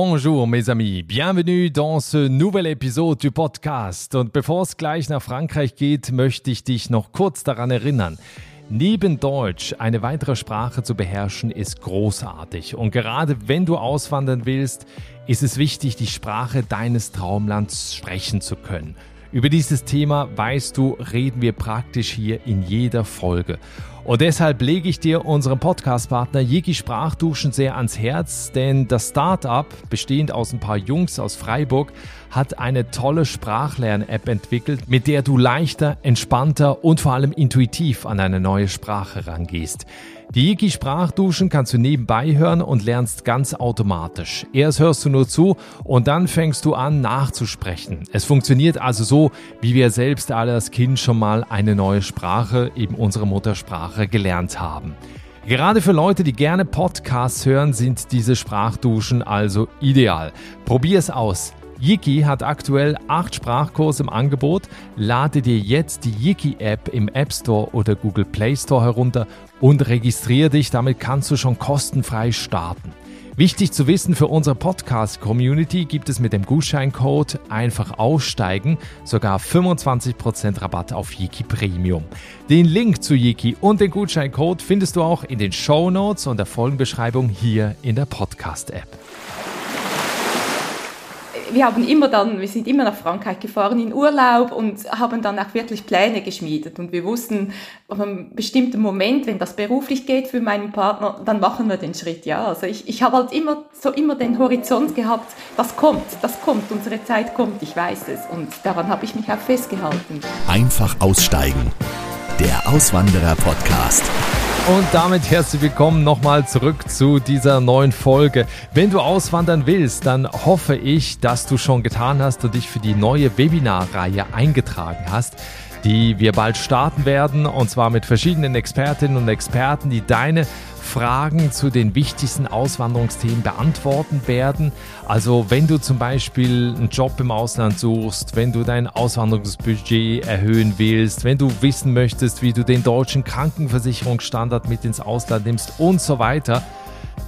Bonjour mes amis, bienvenue dans ce nouvel épisode du Podcast. Und bevor es gleich nach Frankreich geht, möchte ich dich noch kurz daran erinnern. Neben Deutsch eine weitere Sprache zu beherrschen ist großartig. Und gerade wenn du auswandern willst, ist es wichtig, die Sprache deines Traumlands sprechen zu können. Über dieses Thema, weißt du, reden wir praktisch hier in jeder Folge. Und deshalb lege ich dir unseren Podcast-Partner Jiki Sprachduschen sehr ans Herz, denn das Startup, bestehend aus ein paar Jungs aus Freiburg, hat eine tolle Sprachlern-App entwickelt, mit der du leichter, entspannter und vor allem intuitiv an eine neue Sprache rangehst. Die Yiki Sprachduschen kannst du nebenbei hören und lernst ganz automatisch. Erst hörst du nur zu und dann fängst du an nachzusprechen. Es funktioniert also so, wie wir selbst alle als Kind schon mal eine neue Sprache, eben unsere Muttersprache, gelernt haben. Gerade für Leute, die gerne Podcasts hören, sind diese Sprachduschen also ideal. Probier es aus. Yiki hat aktuell acht Sprachkurse im Angebot. Lade dir jetzt die Yiki-App im App Store oder Google Play Store herunter und registriere dich. Damit kannst du schon kostenfrei starten. Wichtig zu wissen, für unsere Podcast-Community gibt es mit dem Gutscheincode einfach aussteigen sogar 25% Rabatt auf Yiki Premium. Den Link zu Yiki und den Gutscheincode findest du auch in den Show Notes und der Folgenbeschreibung hier in der Podcast-App wir haben immer dann, wir sind immer nach Frankreich gefahren in Urlaub und haben dann auch wirklich Pläne geschmiedet und wir wussten, auf einem bestimmten Moment, wenn das beruflich geht für meinen Partner, dann machen wir den Schritt, ja. Also ich, ich habe halt immer, so immer den Horizont gehabt, das kommt, das kommt, unsere Zeit kommt, ich weiß es und daran habe ich mich auch festgehalten. Einfach aussteigen. Der Auswanderer-Podcast. Und damit herzlich willkommen nochmal zurück zu dieser neuen Folge. Wenn du auswandern willst, dann hoffe ich, dass du schon getan hast und dich für die neue Webinarreihe eingetragen hast die wir bald starten werden, und zwar mit verschiedenen Expertinnen und Experten, die deine Fragen zu den wichtigsten Auswanderungsthemen beantworten werden. Also wenn du zum Beispiel einen Job im Ausland suchst, wenn du dein Auswanderungsbudget erhöhen willst, wenn du wissen möchtest, wie du den deutschen Krankenversicherungsstandard mit ins Ausland nimmst und so weiter,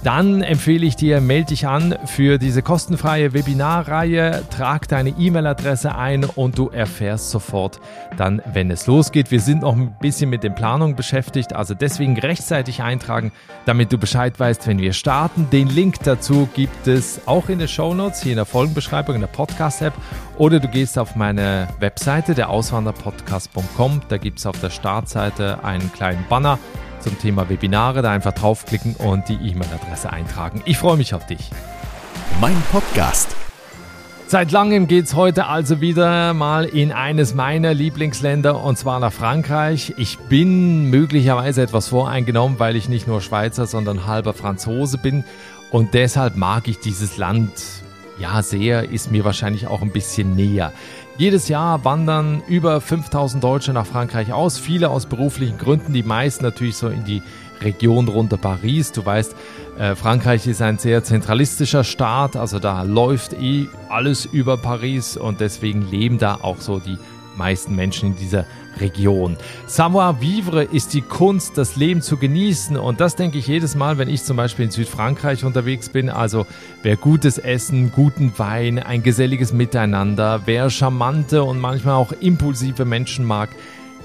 dann empfehle ich dir, melde dich an für diese kostenfreie Webinarreihe, trag deine E-Mail-Adresse ein und du erfährst sofort dann, wenn es losgeht. Wir sind noch ein bisschen mit den Planungen beschäftigt, also deswegen rechtzeitig eintragen, damit du Bescheid weißt, wenn wir starten. Den Link dazu gibt es auch in den Show Notes, hier in der Folgenbeschreibung, in der Podcast-App oder du gehst auf meine Webseite, der Auswanderpodcast.com, da gibt es auf der Startseite einen kleinen Banner zum Thema Webinare. Da einfach draufklicken und die E-Mail-Adresse eintragen. Ich freue mich auf dich. Mein Podcast. Seit langem geht es heute also wieder mal in eines meiner Lieblingsländer und zwar nach Frankreich. Ich bin möglicherweise etwas voreingenommen, weil ich nicht nur Schweizer, sondern halber Franzose bin und deshalb mag ich dieses Land ja sehr, ist mir wahrscheinlich auch ein bisschen näher. Jedes Jahr wandern über 5000 Deutsche nach Frankreich aus, viele aus beruflichen Gründen, die meisten natürlich so in die Region rund um Paris. Du weißt, äh, Frankreich ist ein sehr zentralistischer Staat, also da läuft eh alles über Paris und deswegen leben da auch so die meisten Menschen in dieser Region. Savoir vivre ist die Kunst, das Leben zu genießen. Und das denke ich jedes Mal, wenn ich zum Beispiel in Südfrankreich unterwegs bin. Also wer gutes Essen, guten Wein, ein geselliges Miteinander, wer charmante und manchmal auch impulsive Menschen mag,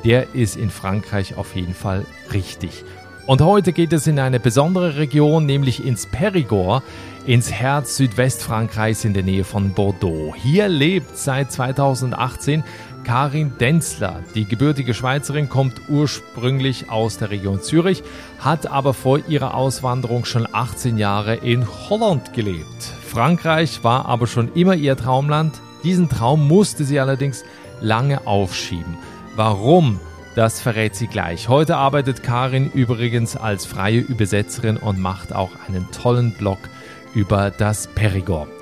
der ist in Frankreich auf jeden Fall richtig. Und heute geht es in eine besondere Region, nämlich ins Périgord, ins Herz Südwestfrankreichs in der Nähe von Bordeaux. Hier lebt seit 2018 Karin Denzler. Die gebürtige Schweizerin kommt ursprünglich aus der Region Zürich, hat aber vor ihrer Auswanderung schon 18 Jahre in Holland gelebt. Frankreich war aber schon immer ihr Traumland. Diesen Traum musste sie allerdings lange aufschieben. Warum? Das verrät sie gleich. Heute arbeitet Karin übrigens als freie Übersetzerin und macht auch einen tollen Blog über das Perigord.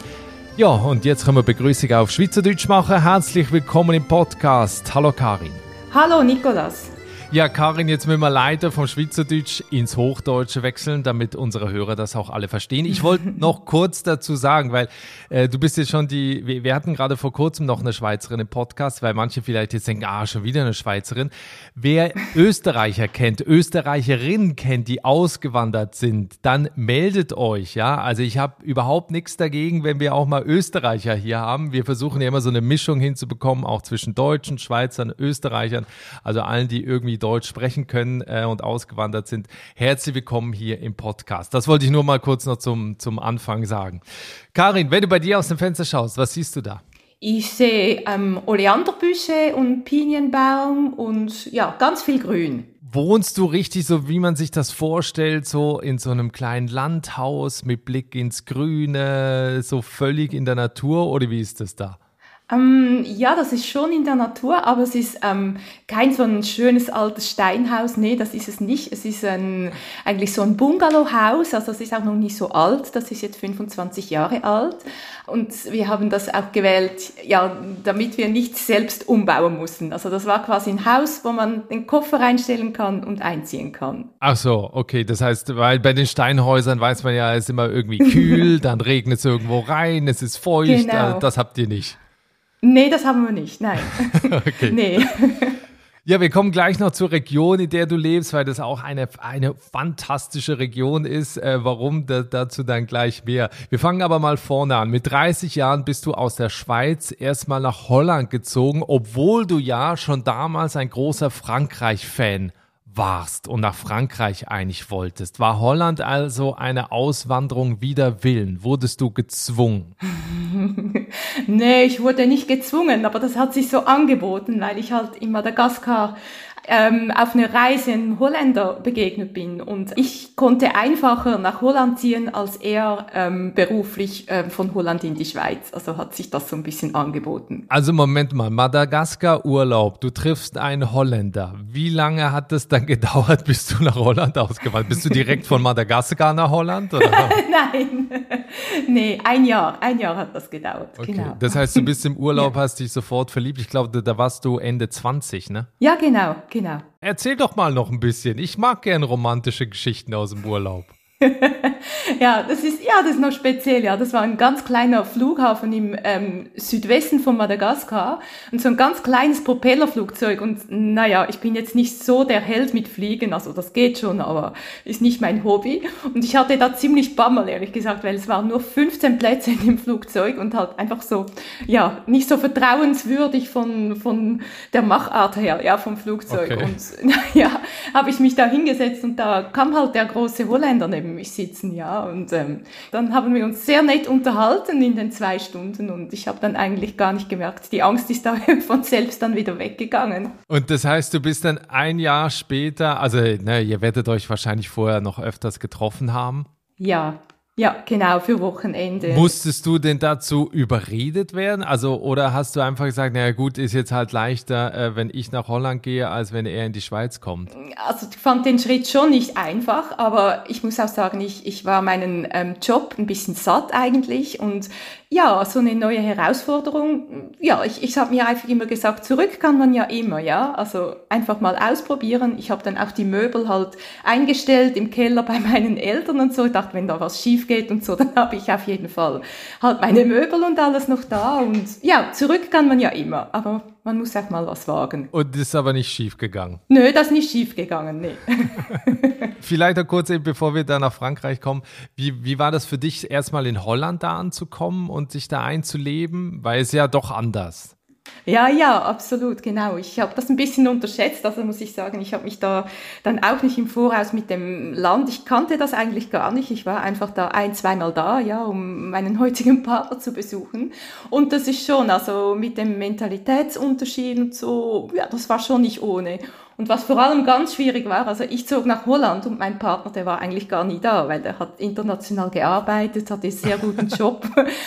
Ja, und jetzt können wir Begrüßung auf Schweizerdeutsch machen. Herzlich willkommen im Podcast. Hallo Karin. Hallo Nikolas. Ja, Karin, jetzt müssen wir leider vom Schweizerdeutsch ins Hochdeutsche wechseln, damit unsere Hörer das auch alle verstehen. Ich wollte noch kurz dazu sagen, weil äh, du bist jetzt schon die, wir, wir hatten gerade vor kurzem noch eine Schweizerin im Podcast, weil manche vielleicht jetzt denken, ah, schon wieder eine Schweizerin. Wer Österreicher kennt, Österreicherinnen kennt, die ausgewandert sind, dann meldet euch, ja. Also ich habe überhaupt nichts dagegen, wenn wir auch mal Österreicher hier haben. Wir versuchen ja immer so eine Mischung hinzubekommen, auch zwischen Deutschen, Schweizern, Österreichern, also allen, die irgendwie Deutsch sprechen können äh, und ausgewandert sind. Herzlich willkommen hier im Podcast. Das wollte ich nur mal kurz noch zum, zum Anfang sagen. Karin, wenn du bei dir aus dem Fenster schaust, was siehst du da? Ich sehe ähm, Oleanderbüsche und Pinienbaum und ja, ganz viel Grün. Wohnst du richtig so, wie man sich das vorstellt, so in so einem kleinen Landhaus mit Blick ins Grüne, so völlig in der Natur oder wie ist das da? Ähm, ja, das ist schon in der Natur, aber es ist ähm, kein so ein schönes altes Steinhaus. Nee, das ist es nicht. Es ist ein, eigentlich so ein Bungalowhaus, also es ist auch noch nicht so alt. Das ist jetzt 25 Jahre alt. Und wir haben das auch gewählt, ja, damit wir nicht selbst umbauen mussten. Also das war quasi ein Haus, wo man den Koffer reinstellen kann und einziehen kann. Ach so, okay. Das heißt, weil bei den Steinhäusern weiß man ja, es ist immer irgendwie kühl, dann regnet es irgendwo rein, es ist feucht. Genau. Das habt ihr nicht. Nee, das haben wir nicht, nein. okay. Nee. Ja, wir kommen gleich noch zur Region, in der du lebst, weil das auch eine, eine fantastische Region ist. Äh, warum, da, dazu dann gleich mehr. Wir fangen aber mal vorne an. Mit 30 Jahren bist du aus der Schweiz erstmal nach Holland gezogen, obwohl du ja schon damals ein großer Frankreich-Fan warst und nach Frankreich einig wolltest. War Holland also eine Auswanderung wider Willen? Wurdest du gezwungen? nee, ich wurde nicht gezwungen, aber das hat sich so angeboten, weil ich halt in Madagaskar ähm, auf eine Reise einem Holländer begegnet bin. Und ich konnte einfacher nach Holland ziehen, als er ähm, beruflich ähm, von Holland in die Schweiz. Also hat sich das so ein bisschen angeboten. Also Moment mal, Madagaskar-Urlaub, du triffst einen Holländer. Wie lange hat es dann gedauert, bis du nach Holland ausgewandert bist? du direkt von Madagaskar nach Holland? Oder? Nein, nee, ein Jahr. Ein Jahr hat das gedauert. Okay. Genau. Das heißt, du bist im Urlaub, ja. hast dich sofort verliebt. Ich glaube, da warst du Ende 20, ne? Ja, genau genau. Erzähl doch mal noch ein bisschen. Ich mag gern romantische Geschichten aus dem Urlaub. ja, das ist, ja, das ist noch speziell, ja. Das war ein ganz kleiner Flughafen im ähm, Südwesten von Madagaskar und so ein ganz kleines Propellerflugzeug und naja, ich bin jetzt nicht so der Held mit Fliegen, also das geht schon, aber ist nicht mein Hobby. Und ich hatte da ziemlich Bammel, ehrlich gesagt, weil es waren nur 15 Plätze in dem Flugzeug und halt einfach so, ja, nicht so vertrauenswürdig von, von der Machart her, ja, vom Flugzeug. Okay. Und naja, habe ich mich da hingesetzt und da kam halt der große Holländer neben mich sitzen, ja. Und ähm, dann haben wir uns sehr nett unterhalten in den zwei Stunden und ich habe dann eigentlich gar nicht gemerkt, die Angst ist da von selbst dann wieder weggegangen. Und das heißt, du bist dann ein Jahr später, also ne, ihr werdet euch wahrscheinlich vorher noch öfters getroffen haben. Ja, ja, genau, für Wochenende. Musstest du denn dazu überredet werden? Also, oder hast du einfach gesagt, naja gut, ist jetzt halt leichter, äh, wenn ich nach Holland gehe, als wenn er in die Schweiz kommt? Also, ich fand den Schritt schon nicht einfach, aber ich muss auch sagen, ich, ich war meinen ähm, Job ein bisschen satt eigentlich und ja, so eine neue Herausforderung. Ja, ich, ich habe mir einfach immer gesagt, zurück kann man ja immer, ja. Also einfach mal ausprobieren. Ich habe dann auch die Möbel halt eingestellt im Keller bei meinen Eltern und so. Ich dachte, wenn da was schief geht und so, dann habe ich auf jeden Fall halt meine Möbel und alles noch da. Und ja, zurück kann man ja immer. Aber man muss auch mal was wagen. Und das ist aber nicht schief gegangen. Nö, das ist nicht schief gegangen, nee. Vielleicht noch kurz, bevor wir da nach Frankreich kommen. Wie, wie war das für dich, erstmal in Holland da anzukommen und sich da einzuleben? Weil es ja doch anders. Ja, ja, absolut, genau. Ich habe das ein bisschen unterschätzt, also muss ich sagen, ich habe mich da dann auch nicht im Voraus mit dem Land, ich kannte das eigentlich gar nicht. Ich war einfach da ein, zweimal da, ja, um meinen heutigen Partner zu besuchen. Und das ist schon, also mit dem Mentalitätsunterschied und so, ja, das war schon nicht ohne. Und was vor allem ganz schwierig war, also ich zog nach Holland und mein Partner, der war eigentlich gar nie da, weil der hat international gearbeitet, hatte einen sehr guten Job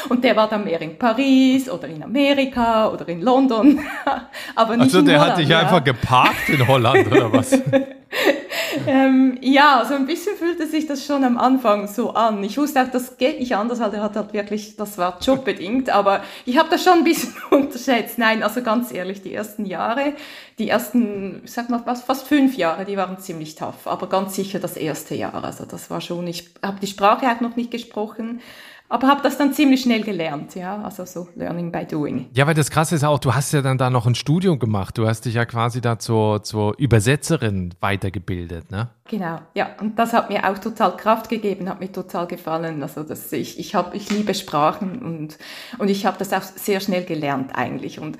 und der war dann mehr in Paris oder in Amerika oder in London, aber nicht also der Holland, hat dich ja. einfach geparkt in Holland oder was? ähm, ja, so ein bisschen fühlte sich das schon am Anfang so an. Ich wusste auch, das geht nicht anders, weil der hat halt wirklich, das war jobbedingt, aber ich habe das schon ein bisschen unterschätzt. Nein, also ganz ehrlich, die ersten Jahre, die ersten, ich sag mal, fast, fünf Jahre, die waren ziemlich tough, aber ganz sicher das erste Jahr. Also das war schon, ich habe die Sprache auch noch nicht gesprochen. Aber habe das dann ziemlich schnell gelernt, ja, also so Learning by Doing. Ja, weil das Krasse ist auch, du hast ja dann da noch ein Studium gemacht. Du hast dich ja quasi da zur, zur Übersetzerin weitergebildet, ne? Genau, ja, und das hat mir auch total Kraft gegeben, hat mir total gefallen. Also dass ich, ich habe, ich liebe Sprachen und und ich habe das auch sehr schnell gelernt eigentlich und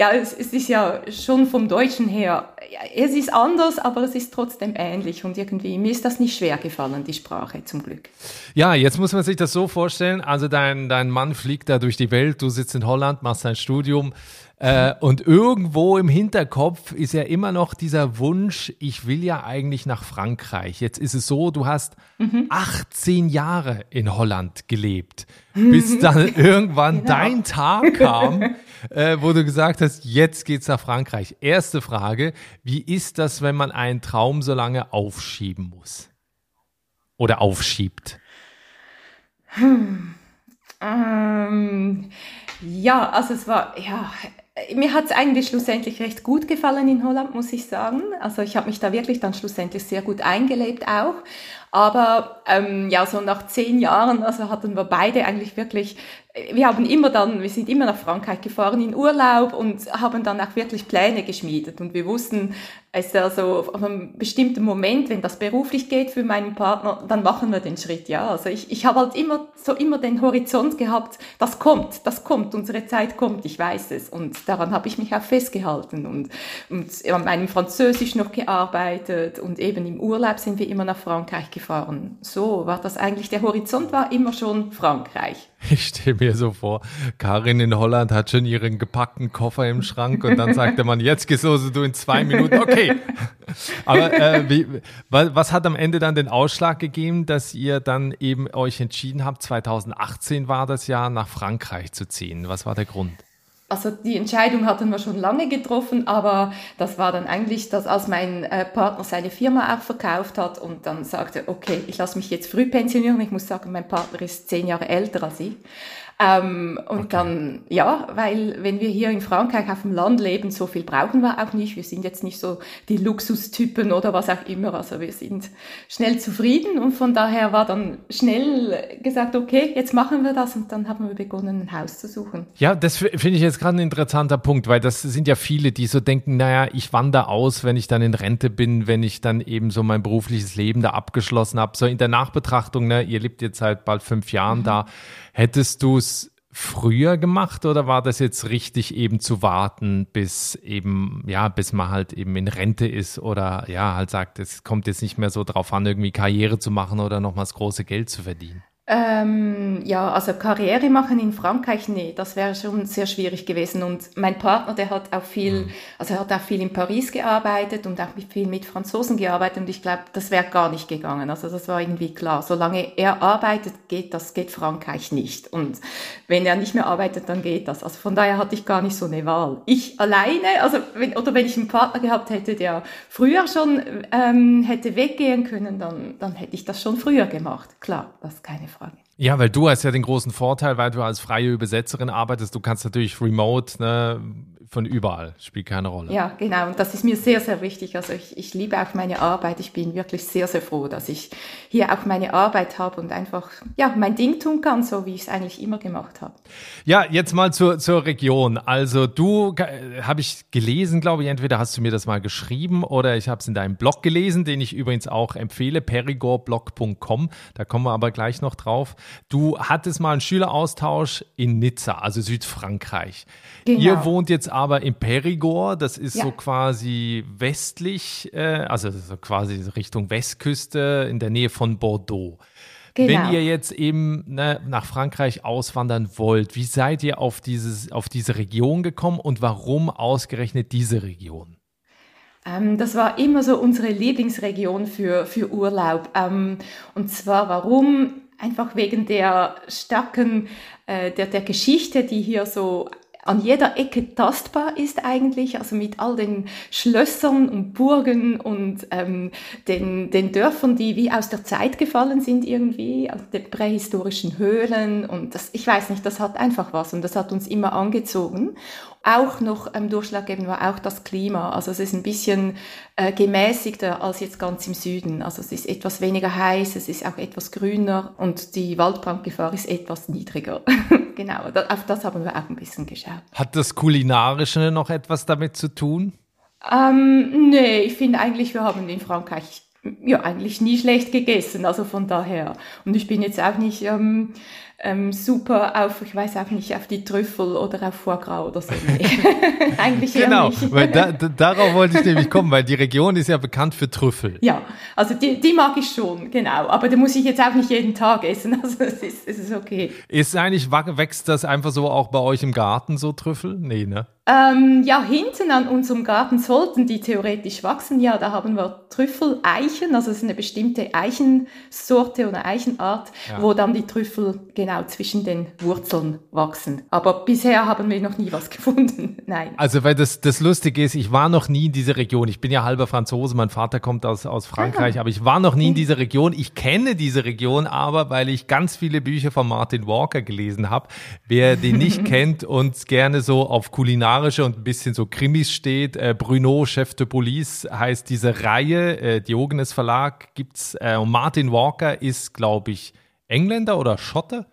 ja, es, es ist ja schon vom Deutschen her, es ist anders, aber es ist trotzdem ähnlich und irgendwie, mir ist das nicht schwer gefallen, die Sprache, zum Glück. Ja, jetzt muss man sich das so vorstellen, also dein, dein Mann fliegt da durch die Welt, du sitzt in Holland, machst dein Studium, äh, und irgendwo im Hinterkopf ist ja immer noch dieser Wunsch, ich will ja eigentlich nach Frankreich. Jetzt ist es so, du hast mhm. 18 Jahre in Holland gelebt, bis dann irgendwann genau. dein Tag kam, äh, wo du gesagt hast, jetzt geht's nach Frankreich. Erste Frage, wie ist das, wenn man einen Traum so lange aufschieben muss? Oder aufschiebt? Hm. Ähm, ja, also es war, ja, mir hat es eigentlich schlussendlich recht gut gefallen in Holland, muss ich sagen. Also ich habe mich da wirklich dann schlussendlich sehr gut eingelebt auch. Aber ähm, ja, so nach zehn Jahren, also hatten wir beide eigentlich wirklich wir haben immer dann, wir sind immer nach Frankreich gefahren in Urlaub und haben dann auch wirklich Pläne geschmiedet. Und wir wussten, es also auf einem bestimmten Moment, wenn das beruflich geht für meinen Partner, dann machen wir den Schritt, ja. Also ich, ich habe halt immer so immer den Horizont gehabt, das kommt, das kommt, unsere Zeit kommt, ich weiß es. Und daran habe ich mich auch festgehalten und, und an meinem Französisch noch gearbeitet und eben im Urlaub sind wir immer nach Frankreich gefahren. So war das eigentlich, der Horizont war immer schon Frankreich. Ich stelle mir so vor, Karin in Holland hat schon ihren gepackten Koffer im Schrank und dann sagte man, jetzt gehst du du in zwei Minuten, okay. Aber äh, wie, was hat am Ende dann den Ausschlag gegeben, dass ihr dann eben euch entschieden habt, 2018 war das Jahr, nach Frankreich zu ziehen? Was war der Grund? Also die Entscheidung hatten wir schon lange getroffen, aber das war dann eigentlich, dass als mein äh, Partner seine Firma auch verkauft hat und dann sagte, okay, ich lasse mich jetzt früh pensionieren. Ich muss sagen, mein Partner ist zehn Jahre älter als ich. Ähm, und okay. dann, ja, weil wenn wir hier in Frankreich auf dem Land leben, so viel brauchen wir auch nicht. Wir sind jetzt nicht so die Luxustypen oder was auch immer. Also wir sind schnell zufrieden und von daher war dann schnell gesagt, okay, jetzt machen wir das und dann haben wir begonnen, ein Haus zu suchen. Ja, das finde ich jetzt gerade ein interessanter Punkt, weil das sind ja viele, die so denken, naja, ich wandere aus, wenn ich dann in Rente bin, wenn ich dann eben so mein berufliches Leben da abgeschlossen habe. So in der Nachbetrachtung, ne, ihr lebt jetzt seit bald fünf Jahren mhm. da Hättest du es früher gemacht oder war das jetzt richtig eben zu warten, bis eben, ja, bis man halt eben in Rente ist oder ja, halt sagt, es kommt jetzt nicht mehr so drauf an, irgendwie Karriere zu machen oder nochmals große Geld zu verdienen? Ähm, ja, also Karriere machen in Frankreich, nee, das wäre schon sehr schwierig gewesen. Und mein Partner, der hat auch viel, mhm. also er hat auch viel in Paris gearbeitet und auch viel mit Franzosen gearbeitet und ich glaube, das wäre gar nicht gegangen. Also das war irgendwie klar. Solange er arbeitet, geht das, geht Frankreich nicht. Und wenn er nicht mehr arbeitet, dann geht das. Also von daher hatte ich gar nicht so eine Wahl. Ich alleine, also wenn, oder wenn ich einen Partner gehabt hätte, der früher schon ähm, hätte weggehen können, dann, dann hätte ich das schon früher gemacht. Klar, das ist keine Frage. Frage. Ja, weil du hast ja den großen Vorteil, weil du als freie Übersetzerin arbeitest. Du kannst natürlich remote ne, von überall, spielt keine Rolle. Ja, genau. Und das ist mir sehr, sehr wichtig. Also ich, ich liebe auch meine Arbeit. Ich bin wirklich sehr, sehr froh, dass ich hier auch meine Arbeit habe und einfach ja, mein Ding tun kann, so wie ich es eigentlich immer gemacht habe. Ja, jetzt mal zur, zur Region. Also du, äh, habe ich gelesen, glaube ich, entweder hast du mir das mal geschrieben oder ich habe es in deinem Blog gelesen, den ich übrigens auch empfehle, perigorblog.com. Da kommen wir aber gleich noch drauf. Du hattest mal einen Schüleraustausch in Nizza, also Südfrankreich. Genau. Ihr wohnt jetzt aber in Perigord, das ist ja. so quasi westlich, äh, also so quasi Richtung Westküste in der Nähe von Bordeaux. Genau. Wenn ihr jetzt eben ne, nach Frankreich auswandern wollt, wie seid ihr auf, dieses, auf diese Region gekommen und warum ausgerechnet diese Region? Ähm, das war immer so unsere Lieblingsregion für, für Urlaub. Ähm, und zwar warum? Einfach wegen der starken, äh, der, der Geschichte, die hier so an jeder Ecke tastbar ist eigentlich, also mit all den Schlössern und Burgen und ähm, den, den Dörfern, die wie aus der Zeit gefallen sind irgendwie, also den prähistorischen Höhlen und das, ich weiß nicht, das hat einfach was und das hat uns immer angezogen. Auch noch ähm, durchschlaggebend war auch das Klima. Also es ist ein bisschen äh, gemäßigter als jetzt ganz im Süden. Also es ist etwas weniger heiß, es ist auch etwas grüner und die Waldbrandgefahr ist etwas niedriger. genau, auf das haben wir auch ein bisschen geschaut. Hat das Kulinarische noch etwas damit zu tun? Ähm, nee, ich finde eigentlich, wir haben in Frankreich ja eigentlich nie schlecht gegessen, also von daher. Und ich bin jetzt auch nicht ähm, ähm, super auf, ich weiß auch nicht, auf die Trüffel oder auf Foie Gras oder so. Nee. Eigentlich genau, nicht. weil da, darauf wollte ich nämlich kommen, weil die Region ist ja bekannt für Trüffel. Ja, also die, die mag ich schon, genau. Aber die muss ich jetzt auch nicht jeden Tag essen, also es ist, es ist okay. Ist eigentlich, wächst das einfach so auch bei euch im Garten so Trüffel? Nee, ne? Ähm, ja, hinten an unserem Garten sollten die theoretisch wachsen. Ja, da haben wir Trüffeleichen, also es ist eine bestimmte Eichensorte oder Eichenart, ja. wo dann die Trüffel genau zwischen den Wurzeln wachsen. Aber bisher haben wir noch nie was gefunden. Nein. Also, weil das, das Lustige ist, ich war noch nie in dieser Region. Ich bin ja halber Franzose, mein Vater kommt aus, aus Frankreich, ah. aber ich war noch nie in dieser Region. Ich kenne diese Region aber, weil ich ganz viele Bücher von Martin Walker gelesen habe. Wer den nicht kennt und gerne so auf Kulinar literarische und ein bisschen so Krimis steht. Äh, Bruno, Chef de Police heißt diese Reihe, äh, Diogenes Verlag gibt's. Äh, und Martin Walker ist, glaube ich, Engländer oder Schotte?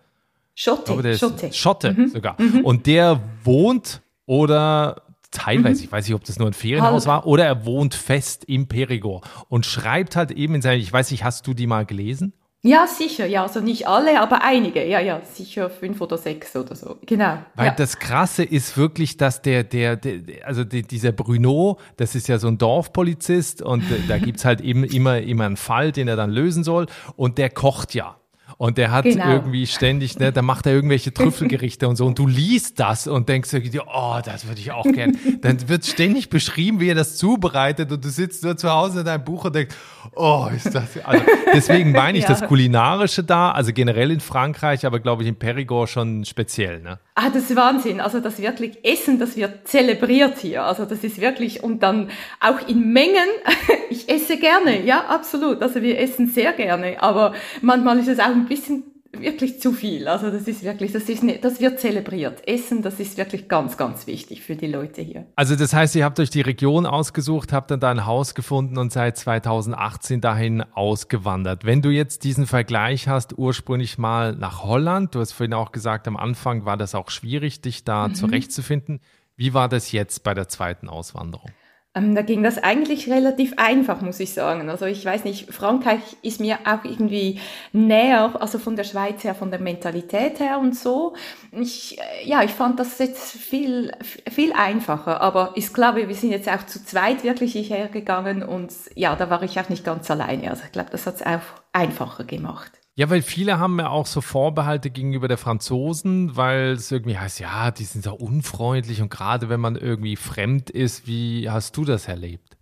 Schotte, glaube, Schotte. Schotte mhm. sogar. Mhm. Und der wohnt oder teilweise, mhm. ich weiß nicht, ob das nur ein Ferienhaus war, oder er wohnt fest im Perigord und schreibt halt eben in seiner, ich weiß nicht, hast du die mal gelesen? Ja, sicher, ja, also nicht alle, aber einige, ja, ja, sicher fünf oder sechs oder so, genau. Weil ja. das Krasse ist wirklich, dass der, der, der also die, dieser Bruno, das ist ja so ein Dorfpolizist und da gibt's halt eben immer, immer einen Fall, den er dann lösen soll und der kocht ja. Und der hat genau. irgendwie ständig, ne, da macht er irgendwelche Trüffelgerichte und so. Und du liest das und denkst dir, oh, das würde ich auch gern. Dann wird ständig beschrieben, wie er das zubereitet und du sitzt nur zu Hause in deinem Buch und denkst, oh, ist das. Also deswegen meine ich ja. das Kulinarische da, also generell in Frankreich, aber glaube ich in Perigord schon speziell, ne? Ah, das ist Wahnsinn. Also das wirklich Essen, das wird zelebriert hier. Also das ist wirklich, und dann auch in Mengen. Ich esse gerne, ja, absolut. Also wir essen sehr gerne. Aber manchmal ist es auch ein bisschen wirklich zu viel. Also das ist wirklich, das ist nicht, das wird zelebriert. Essen, das ist wirklich ganz, ganz wichtig für die Leute hier. Also das heißt, ihr habt euch die Region ausgesucht, habt dann da ein Haus gefunden und seit 2018 dahin ausgewandert. Wenn du jetzt diesen Vergleich hast, ursprünglich mal nach Holland, du hast vorhin auch gesagt, am Anfang war das auch schwierig, dich da mhm. zurechtzufinden. Wie war das jetzt bei der zweiten Auswanderung? Ähm, da ging das eigentlich relativ einfach, muss ich sagen. Also ich weiß nicht, Frankreich ist mir auch irgendwie näher, also von der Schweiz her, von der Mentalität her und so. Ich, äh, ja, ich fand das jetzt viel, viel einfacher. Aber ist klar, wir sind jetzt auch zu zweit wirklich hierher gegangen und ja, da war ich auch nicht ganz alleine. Also ich glaube, das hat es auch einfacher gemacht. Ja, weil viele haben ja auch so Vorbehalte gegenüber der Franzosen, weil es irgendwie heißt, ja, die sind so unfreundlich und gerade wenn man irgendwie fremd ist, wie hast du das erlebt?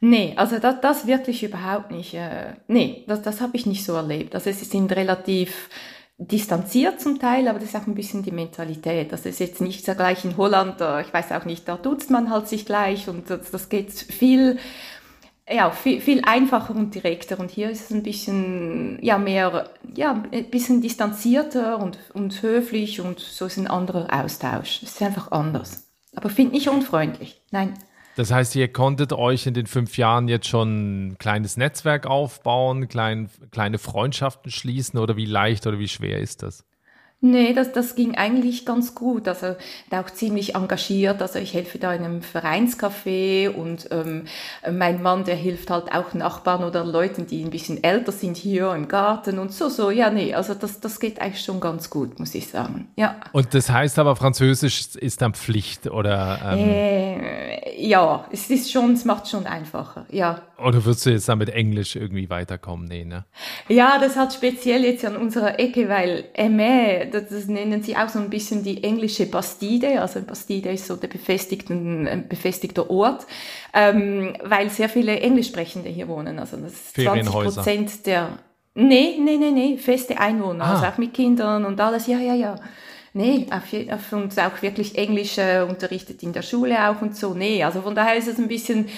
Nee, also das, das wirklich überhaupt nicht. Äh, nee, das, das habe ich nicht so erlebt. Also sie sind relativ distanziert zum Teil, aber das ist auch ein bisschen die Mentalität. Das ist jetzt nicht so gleich in Holland, äh, ich weiß auch nicht, da duzt man halt sich gleich und das, das geht viel ja, viel, viel einfacher und direkter. Und hier ist es ein bisschen, ja, mehr, ja, ein bisschen distanzierter und, und höflich und so ist ein anderer Austausch. Es ist einfach anders. Aber finde nicht unfreundlich. Nein. Das heißt, ihr konntet euch in den fünf Jahren jetzt schon ein kleines Netzwerk aufbauen, klein, kleine Freundschaften schließen oder wie leicht oder wie schwer ist das? Nee, das, das ging eigentlich ganz gut. Also da auch ziemlich engagiert. Also ich helfe da in einem Vereinscafé und ähm, mein Mann, der hilft halt auch Nachbarn oder Leuten, die ein bisschen älter sind hier im Garten und so, so. Ja, nee, also das, das geht eigentlich schon ganz gut, muss ich sagen. Ja. Und das heißt aber, Französisch ist dann Pflicht oder? Ähm äh, ja, es ist schon, es macht schon einfacher, ja. Oder würdest du jetzt dann mit Englisch irgendwie weiterkommen? Nee, ne? Ja, das hat speziell jetzt an unserer Ecke, weil Aimé, das, das, nennen sie auch so ein bisschen die englische Bastide. Also Bastide ist so der befestigten, ein befestigter Ort, ähm, weil sehr viele Englischsprechende hier wohnen. Also das ist 20 Prozent der, nee, nee, nee, nee, feste Einwohner, ah. also auch mit Kindern und alles, ja, ja, ja. Nee, auf, auf uns auch wirklich Englisch äh, unterrichtet in der Schule auch und so. Nee, also von daher ist es ein bisschen,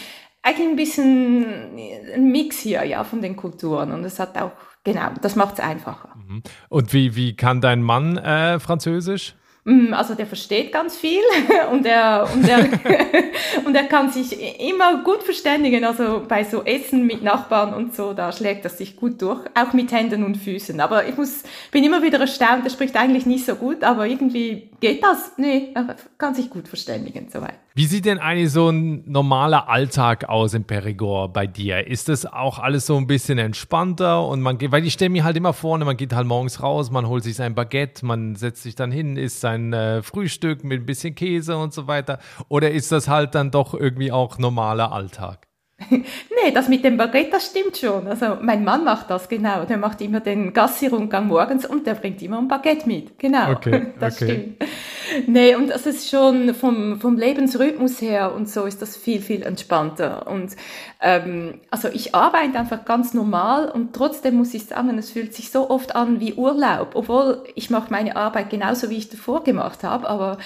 eigentlich ein bisschen ein Mix hier, ja, von den Kulturen. Und es hat auch, genau, das macht es einfacher. Mhm. Und wie, wie kann dein Mann äh, Französisch? Mm, also der versteht ganz viel und er, und, er, und er kann sich immer gut verständigen. Also bei so Essen mit Nachbarn und so, da schlägt er sich gut durch, auch mit Händen und Füßen. Aber ich muss, bin immer wieder erstaunt, er spricht eigentlich nicht so gut, aber irgendwie geht das. Nee, er kann sich gut verständigen, soweit. Wie sieht denn eigentlich so ein normaler Alltag aus in Perigord bei dir? Ist das auch alles so ein bisschen entspannter und man geht, weil ich stelle mir halt immer vorne, man geht halt morgens raus, man holt sich sein Baguette, man setzt sich dann hin, isst sein äh, Frühstück mit ein bisschen Käse und so weiter. Oder ist das halt dann doch irgendwie auch normaler Alltag? nee, das mit dem Baguette, das stimmt schon. Also mein Mann macht das genau. Der macht immer den Gassi-Rundgang morgens und der bringt immer ein Baguette mit. Genau, okay, das okay. stimmt. Nee, und das ist schon vom, vom Lebensrhythmus her und so ist das viel, viel entspannter. Und ähm, also ich arbeite einfach ganz normal und trotzdem muss ich sagen, es fühlt sich so oft an wie Urlaub, obwohl ich mache meine Arbeit genauso, wie ich davor gemacht habe, aber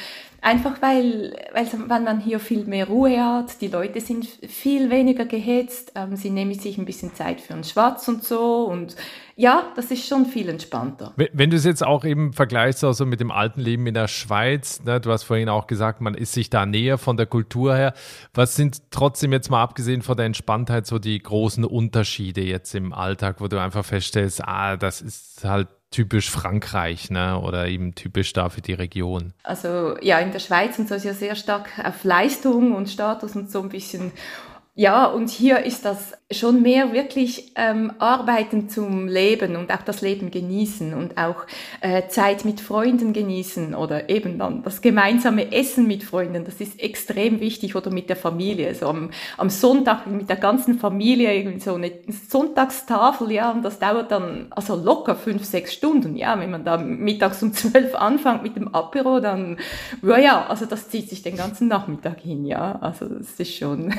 Einfach weil, weil, weil man hier viel mehr Ruhe hat, die Leute sind viel weniger gehetzt, ähm, sie nehmen sich ein bisschen Zeit für einen Schwarz und so und ja, das ist schon viel entspannter. Wenn, wenn du es jetzt auch eben vergleichst also mit dem alten Leben in der Schweiz, ne, du hast vorhin auch gesagt, man ist sich da näher von der Kultur her. Was sind trotzdem jetzt mal abgesehen von der Entspanntheit so die großen Unterschiede jetzt im Alltag, wo du einfach feststellst, ah, das ist halt typisch Frankreich ne? oder eben typisch da für die Region? Also ja, in der Schweiz und so ist ja sehr stark auf Leistung und Status und so ein bisschen ja, und hier ist das schon mehr wirklich ähm, Arbeiten zum Leben und auch das Leben genießen und auch äh, Zeit mit Freunden genießen oder eben dann das gemeinsame Essen mit Freunden. Das ist extrem wichtig oder mit der Familie. So am, am Sonntag mit der ganzen Familie irgendwie so eine Sonntagstafel, ja, und das dauert dann also locker fünf, sechs Stunden, ja, wenn man da mittags um zwölf anfängt mit dem Apero, dann, ja, ja, also das zieht sich den ganzen Nachmittag hin, ja, also das ist schon.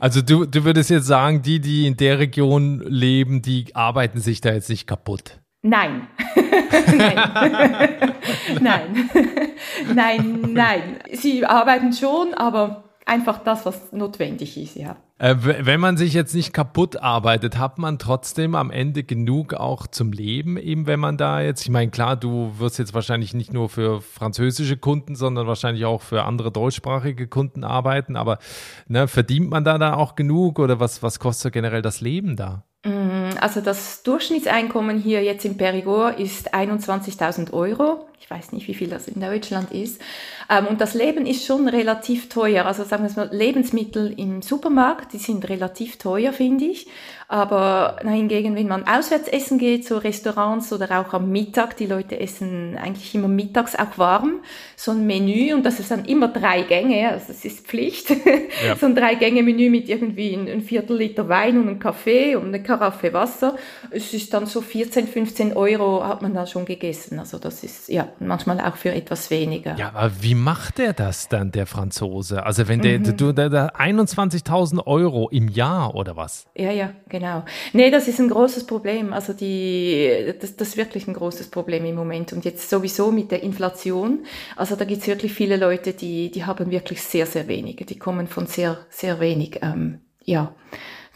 Also also du, du würdest jetzt sagen, die, die in der Region leben, die arbeiten sich da jetzt nicht kaputt. Nein. nein. nein. nein, nein. Sie arbeiten schon, aber einfach das, was notwendig ist, ja. Äh, wenn man sich jetzt nicht kaputt arbeitet, hat man trotzdem am Ende genug auch zum Leben, eben wenn man da jetzt, ich meine, klar, du wirst jetzt wahrscheinlich nicht nur für französische Kunden, sondern wahrscheinlich auch für andere deutschsprachige Kunden arbeiten, aber ne, verdient man da dann auch genug oder was, was kostet generell das Leben da? Mm, also das Durchschnittseinkommen hier jetzt in Perigord ist 21.000 Euro. Ich weiß nicht, wie viel das in Deutschland ist. Ähm, und das Leben ist schon relativ teuer. Also sagen wir mal, Lebensmittel im Supermarkt, die sind relativ teuer, finde ich. Aber hingegen, wenn man auswärts essen geht, so Restaurants oder auch am Mittag, die Leute essen eigentlich immer mittags auch warm, so ein Menü und das ist dann immer drei Gänge, also das ist Pflicht. Ja. so ein Drei-Gänge-Menü mit irgendwie ein, ein, Viertel Liter Wein und einem Kaffee und eine Karaffe Wasser. Es ist dann so 14, 15 Euro hat man da schon gegessen. Also das ist ja manchmal auch für etwas weniger. Ja, aber wie macht der das dann, der Franzose? Also wenn der, mhm. du, der, der 21.000 Euro im Jahr oder was? Ja, ja, genau. Nee, das ist ein großes Problem. Also die, das, das ist wirklich ein großes Problem im Moment. Und jetzt sowieso mit der Inflation. Also da gibt es wirklich viele Leute, die, die haben wirklich sehr, sehr wenige. Die kommen von sehr, sehr wenig, ähm, ja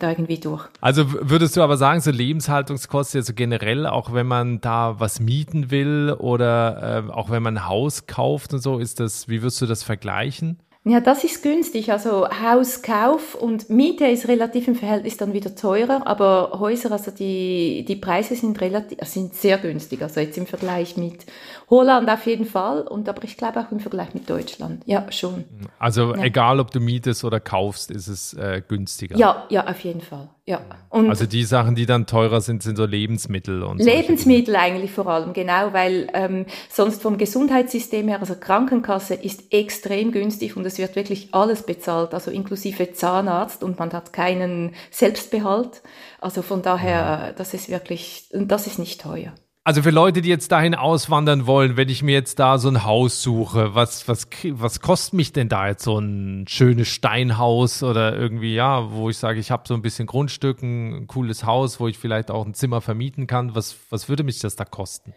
da irgendwie durch. Also würdest du aber sagen, so Lebenshaltungskosten, also generell, auch wenn man da was mieten will oder äh, auch wenn man ein Haus kauft und so, ist das, wie würdest du das vergleichen? Ja, das ist günstig. Also Hauskauf und Miete ist relativ im Verhältnis dann wieder teurer, aber Häuser, also die, die Preise sind relativ, sind sehr günstig. Also jetzt im Vergleich mit Holland auf jeden Fall und aber ich glaube auch im Vergleich mit Deutschland. Ja, schon. Also ja. egal, ob du mietest oder kaufst, ist es äh, günstiger. Ja, ja, auf jeden Fall. Ja. Und also die Sachen, die dann teurer sind, sind so Lebensmittel und Lebensmittel eigentlich vor allem, genau, weil ähm, sonst vom Gesundheitssystem her, also Krankenkasse ist extrem günstig und es wird wirklich alles bezahlt, also inklusive Zahnarzt und man hat keinen Selbstbehalt. Also von daher, das ist wirklich, das ist nicht teuer. Also für Leute, die jetzt dahin auswandern wollen, wenn ich mir jetzt da so ein Haus suche, was, was, was kostet mich denn da jetzt so ein schönes Steinhaus oder irgendwie, ja, wo ich sage, ich habe so ein bisschen Grundstück, ein cooles Haus, wo ich vielleicht auch ein Zimmer vermieten kann. Was, was würde mich das da kosten?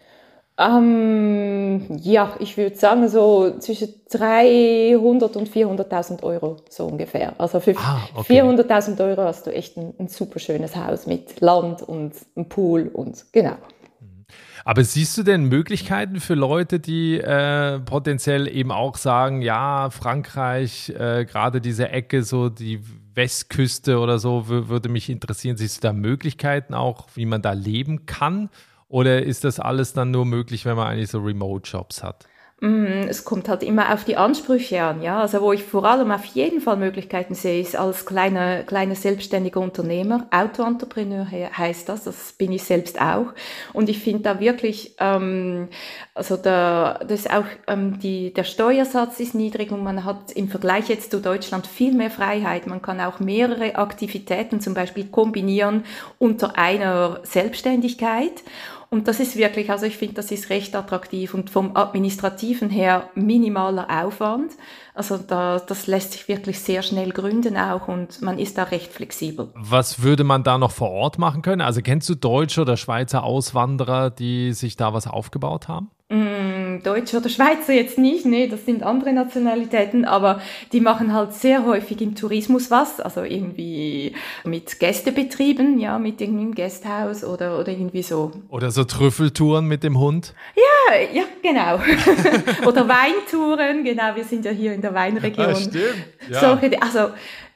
Ähm, ja, ich würde sagen so zwischen 300 und 400.000 Euro so ungefähr. Also für ah, okay. 400.000 Euro hast du echt ein, ein super schönes Haus mit Land und einem Pool und genau. Aber siehst du denn Möglichkeiten für Leute, die äh, potenziell eben auch sagen, ja, Frankreich, äh, gerade diese Ecke, so die Westküste oder so, würde mich interessieren. Siehst du da Möglichkeiten auch, wie man da leben kann? Oder ist das alles dann nur möglich, wenn man eigentlich so Remote-Jobs hat? Mm, es kommt halt immer auf die Ansprüche an, ja. Also wo ich vor allem auf jeden Fall Möglichkeiten sehe, ist als kleiner kleiner selbstständiger Unternehmer, Autoentrepreneur heißt das, das bin ich selbst auch. Und ich finde da wirklich, ähm, also da, das auch ähm, die, der Steuersatz ist niedrig und man hat im Vergleich jetzt zu Deutschland viel mehr Freiheit. Man kann auch mehrere Aktivitäten zum Beispiel kombinieren unter einer Selbstständigkeit. Und das ist wirklich, also ich finde, das ist recht attraktiv und vom administrativen her minimaler Aufwand. Also da, das lässt sich wirklich sehr schnell gründen auch und man ist da recht flexibel. Was würde man da noch vor Ort machen können? Also kennst du Deutsche oder Schweizer Auswanderer, die sich da was aufgebaut haben? Mm, Deutsche oder Schweizer jetzt nicht, nee, das sind andere Nationalitäten, aber die machen halt sehr häufig im Tourismus was, also irgendwie mit Gästebetrieben, ja, mit irgendeinem Gasthaus oder, oder irgendwie so. Oder so Trüffeltouren mit dem Hund? Ja, ja, genau. oder Weintouren, genau, wir sind ja hier in der Weinregion. Ah, stimmt. Ja. Solche, also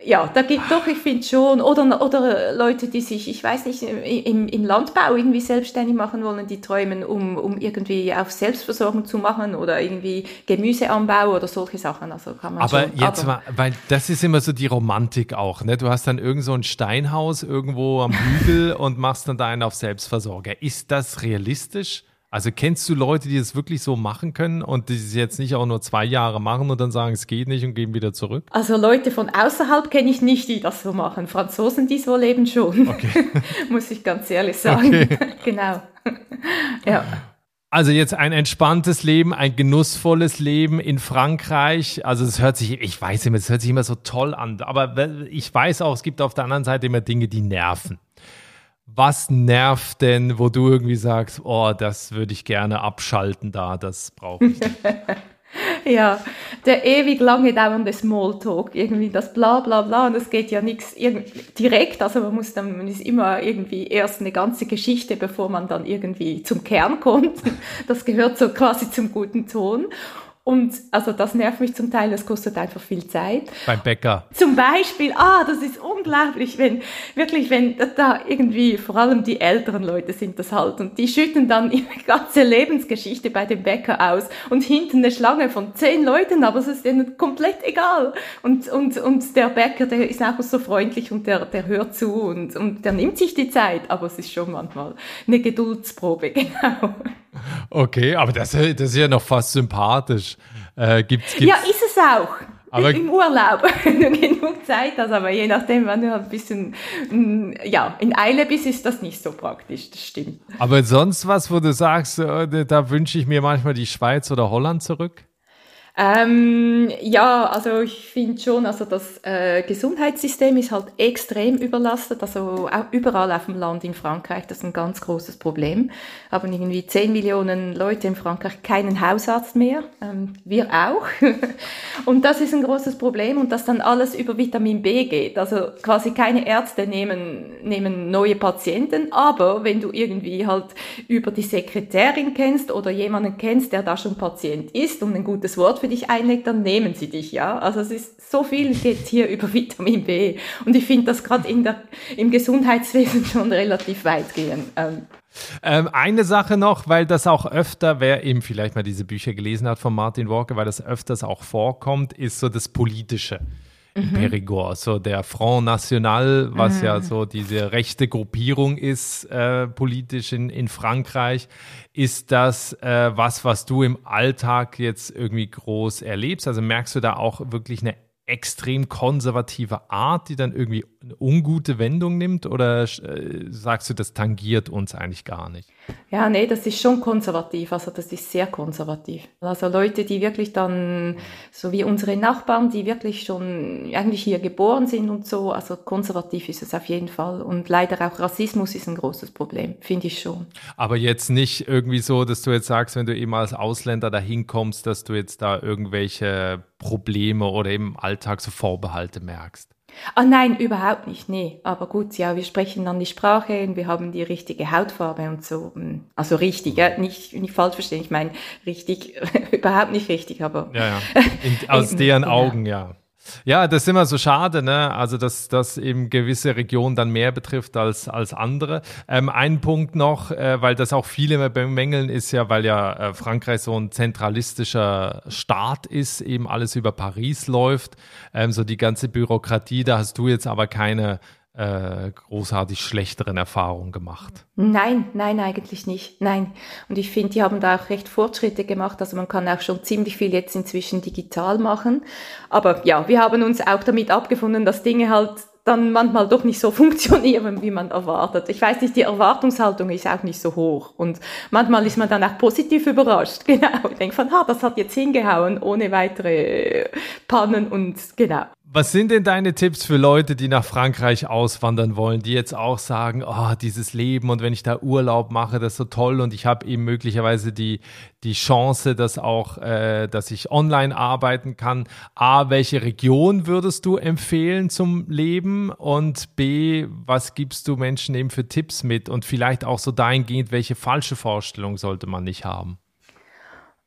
ja, da gibt doch, ich finde schon, oder, oder Leute, die sich, ich weiß nicht, im, im Landbau irgendwie selbstständig machen wollen, die träumen, um, um irgendwie auf Selbstversorgung zu machen oder irgendwie Gemüseanbau oder solche Sachen. Also kann man aber schon, jetzt aber mal, weil das ist immer so die Romantik auch, ne? Du hast dann irgend so ein Steinhaus irgendwo am Hügel und machst dann da einen auf Selbstversorger. Ist das realistisch? Also kennst du Leute, die das wirklich so machen können und die es jetzt nicht auch nur zwei Jahre machen und dann sagen, es geht nicht und gehen wieder zurück? Also Leute von außerhalb kenne ich nicht, die das so machen. Franzosen, die so leben schon. Okay. Muss ich ganz ehrlich sagen. Okay. genau. ja. Also jetzt ein entspanntes Leben, ein genussvolles Leben in Frankreich. Also es hört sich, ich weiß immer, es hört sich immer so toll an, aber ich weiß auch, es gibt auf der anderen Seite immer Dinge, die nerven was nervt denn, wo du irgendwie sagst, oh, das würde ich gerne abschalten da, das brauche ich nicht. ja, der ewig lange dauernde Smalltalk, irgendwie das bla bla bla und es geht ja nichts direkt, also man muss dann, man ist immer irgendwie erst eine ganze Geschichte, bevor man dann irgendwie zum Kern kommt. Das gehört so quasi zum guten Ton. Und also das nervt mich zum Teil, das kostet einfach viel Zeit. Beim Bäcker. Zum Beispiel, ah, das ist unglaublich, wenn wirklich, wenn da irgendwie, vor allem die älteren Leute sind das halt, und die schütten dann ihre ganze Lebensgeschichte bei dem Bäcker aus und hinten eine Schlange von zehn Leuten, aber es ist ihnen komplett egal. Und, und, und der Bäcker, der ist auch so freundlich und der, der hört zu und, und der nimmt sich die Zeit, aber es ist schon manchmal eine Geduldsprobe, genau. Okay, aber das, das ist ja noch fast sympathisch. Äh, gibt's, gibt's, ja, ist es auch. Aber Im Urlaub, wenn du genug Zeit hast, aber je nachdem, wenn du ein bisschen mm, ja, in Eile bist, ist das nicht so praktisch, das stimmt. Aber sonst was, wo du sagst, äh, da wünsche ich mir manchmal die Schweiz oder Holland zurück? Ähm, ja, also ich finde schon, also das äh, Gesundheitssystem ist halt extrem überlastet, also auch überall auf dem Land in Frankreich, das ist ein ganz großes Problem. Haben irgendwie 10 Millionen Leute in Frankreich keinen Hausarzt mehr, ähm, wir auch. und das ist ein großes Problem und dass dann alles über Vitamin B geht. Also quasi keine Ärzte nehmen, nehmen neue Patienten, aber wenn du irgendwie halt über die Sekretärin kennst oder jemanden kennst, der da schon Patient ist und ein gutes Wort für dich einlegt, dann nehmen sie dich, ja. Also es ist so viel geht hier über Vitamin B. Und ich finde das gerade im Gesundheitswesen schon relativ weit gehen. Ähm. Ähm, eine Sache noch, weil das auch öfter, wer eben vielleicht mal diese Bücher gelesen hat von Martin Walker, weil das öfters auch vorkommt, ist so das Politische mhm. Perigord, so der Front National, was mhm. ja so diese rechte Gruppierung ist, äh, politisch in, in Frankreich. Ist das äh, was, was du im Alltag jetzt irgendwie groß erlebst? Also merkst du da auch wirklich eine extrem konservative Art, die dann irgendwie eine ungute Wendung nimmt? Oder äh, sagst du, das tangiert uns eigentlich gar nicht? Ja, nee, das ist schon konservativ, also das ist sehr konservativ. Also Leute, die wirklich dann, so wie unsere Nachbarn, die wirklich schon eigentlich hier geboren sind und so, also konservativ ist es auf jeden Fall. Und leider auch Rassismus ist ein großes Problem, finde ich schon. Aber jetzt nicht irgendwie so, dass du jetzt sagst, wenn du eben als Ausländer dahin kommst, dass du jetzt da irgendwelche Probleme oder im Alltag so Vorbehalte merkst. Ah nein, überhaupt nicht, nee. Aber gut, ja, wir sprechen dann die Sprache und wir haben die richtige Hautfarbe und so. Hm. Also richtig, ja, nicht, nicht falsch verstehen. Ich meine, richtig, überhaupt nicht richtig, aber. Ja, ja. In, aus deren genau. Augen, ja. Ja, das ist immer so schade, ne? Also, dass das eben gewisse Regionen dann mehr betrifft als, als andere. Ähm, ein Punkt noch, äh, weil das auch viele bemängeln, ist ja, weil ja äh, Frankreich so ein zentralistischer Staat ist, eben alles über Paris läuft. Ähm, so die ganze Bürokratie, da hast du jetzt aber keine äh, großartig schlechteren Erfahrungen gemacht. Nein, nein, eigentlich nicht. Nein. Und ich finde, die haben da auch recht Fortschritte gemacht. Also man kann auch schon ziemlich viel jetzt inzwischen digital machen. Aber ja, wir haben uns auch damit abgefunden, dass Dinge halt dann manchmal doch nicht so funktionieren, wie man erwartet. Ich weiß nicht, die Erwartungshaltung ist auch nicht so hoch. Und manchmal ist man dann auch positiv überrascht. Genau. Ich denke von, ha, das hat jetzt hingehauen, ohne weitere Pannen und genau. Was sind denn deine Tipps für Leute, die nach Frankreich auswandern wollen, die jetzt auch sagen, oh, dieses Leben und wenn ich da Urlaub mache, das ist so toll und ich habe eben möglicherweise die, die Chance, dass auch, äh, dass ich online arbeiten kann. A, welche Region würdest du empfehlen zum Leben? Und B, was gibst du Menschen eben für Tipps mit? Und vielleicht auch so dahingehend, welche falsche Vorstellung sollte man nicht haben?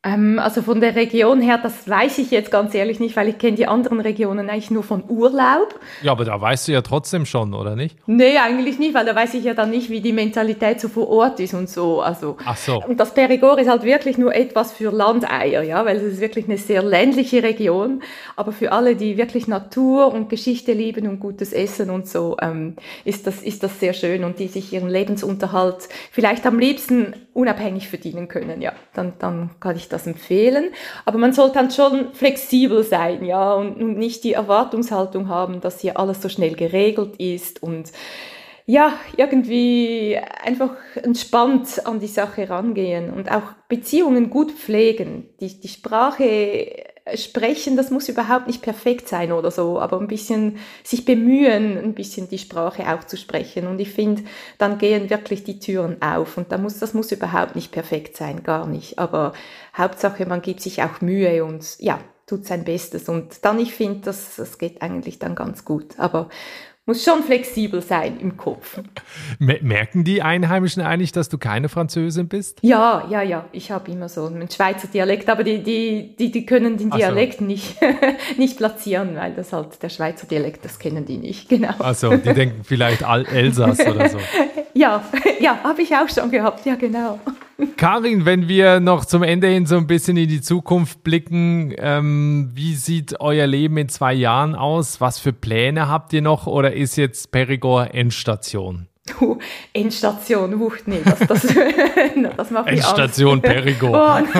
Ähm, also von der Region her, das weiß ich jetzt ganz ehrlich nicht, weil ich kenne die anderen Regionen eigentlich nur von Urlaub. Ja, aber da weißt du ja trotzdem schon, oder nicht? Nee, eigentlich nicht, weil da weiß ich ja dann nicht, wie die Mentalität so vor Ort ist und so. Also, Ach so. Und das Perigord ist halt wirklich nur etwas für Landeier, ja, weil es ist wirklich eine sehr ländliche Region. Aber für alle, die wirklich Natur und Geschichte lieben und gutes Essen und so, ähm, ist, das, ist das sehr schön und die sich ihren Lebensunterhalt vielleicht am liebsten unabhängig verdienen können, ja. Dann, dann kann ich das empfehlen. Aber man sollte dann schon flexibel sein, ja, und, nicht die Erwartungshaltung haben, dass hier alles so schnell geregelt ist und ja, irgendwie einfach entspannt an die Sache rangehen und auch Beziehungen gut pflegen. Die, die Sprache sprechen, das muss überhaupt nicht perfekt sein oder so, aber ein bisschen sich bemühen, ein bisschen die Sprache auch zu sprechen. Und ich finde, dann gehen wirklich die Türen auf. Und da muss, das muss überhaupt nicht perfekt sein, gar nicht. Aber Hauptsache, man gibt sich auch Mühe und ja, tut sein Bestes. Und dann, ich finde, das, das geht eigentlich dann ganz gut. Aber muss schon flexibel sein im Kopf. Merken die Einheimischen eigentlich, dass du keine Französin bist? Ja, ja, ja. Ich habe immer so einen Schweizer Dialekt, aber die, die, die, die können den Dialekt so. nicht, nicht platzieren, weil das halt der Schweizer Dialekt, das kennen die nicht, genau. Also, die denken vielleicht Elsass oder so. ja, ja, habe ich auch schon gehabt, ja, genau. Karin, wenn wir noch zum Ende hin so ein bisschen in die Zukunft blicken, ähm, wie sieht euer Leben in zwei Jahren aus? Was für Pläne habt ihr noch oder ist jetzt Perigord Endstation? Uh, Endstation, uh, nee, das, das, das macht mich Endstation Perigord.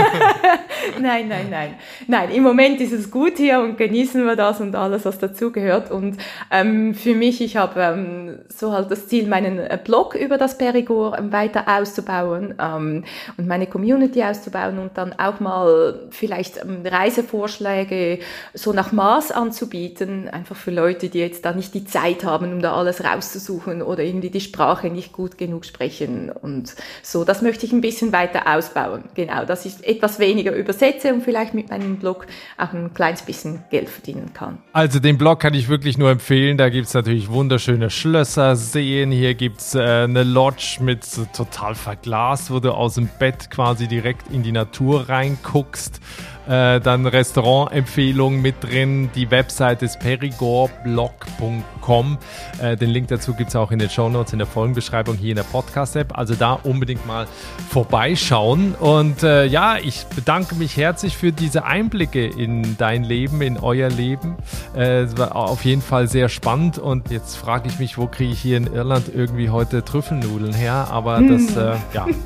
Oh, nein, nein, nein. Nein, im Moment ist es gut hier und genießen wir das und alles, was dazugehört. Und ähm, für mich, ich habe ähm, so halt das Ziel, meinen äh, Blog über das Perigord ähm, weiter auszubauen ähm, und meine Community auszubauen und dann auch mal vielleicht ähm, Reisevorschläge so nach Maß anzubieten, einfach für Leute, die jetzt da nicht die Zeit haben, um da alles rauszusuchen oder irgendwie die Sprache nicht gut genug sprechen und so. Das möchte ich ein bisschen weiter ausbauen. Genau, dass ich etwas weniger übersetze und vielleicht mit meinem Blog auch ein kleines bisschen Geld verdienen kann. Also den Blog kann ich wirklich nur empfehlen. Da gibt es natürlich wunderschöne Schlösser, Seen. Hier gibt es äh, eine Lodge mit total verglast, wo du aus dem Bett quasi direkt in die Natur reinguckst. Äh, dann Restaurantempfehlungen mit drin. Die Website ist perigordblog.com. Äh, den Link dazu gibt es auch in den Show Notes in der Folgenbeschreibung hier in der Podcast-App. Also da unbedingt mal vorbeischauen. Und äh, ja, ich bedanke mich herzlich für diese Einblicke in dein Leben, in euer Leben. Äh, es war auf jeden Fall sehr spannend. Und jetzt frage ich mich, wo kriege ich hier in Irland irgendwie heute Trüffelnudeln her? Aber hm. das, äh, ja.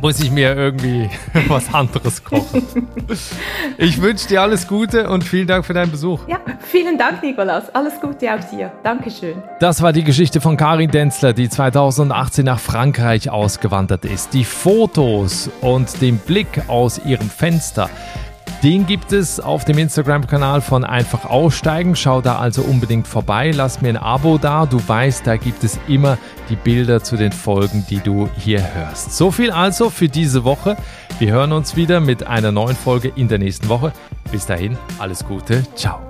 muss ich mir irgendwie was anderes kochen. Ich wünsche dir alles Gute und vielen Dank für deinen Besuch. Ja, vielen Dank, Nikolas. Alles Gute auch dir. Dankeschön. Das war die Geschichte von Karin Denzler, die 2018 nach Frankreich ausgewandert ist. Die Fotos und den Blick aus ihrem Fenster den gibt es auf dem Instagram-Kanal von Einfach Aussteigen. Schau da also unbedingt vorbei. Lass mir ein Abo da. Du weißt, da gibt es immer die Bilder zu den Folgen, die du hier hörst. So viel also für diese Woche. Wir hören uns wieder mit einer neuen Folge in der nächsten Woche. Bis dahin, alles Gute. Ciao.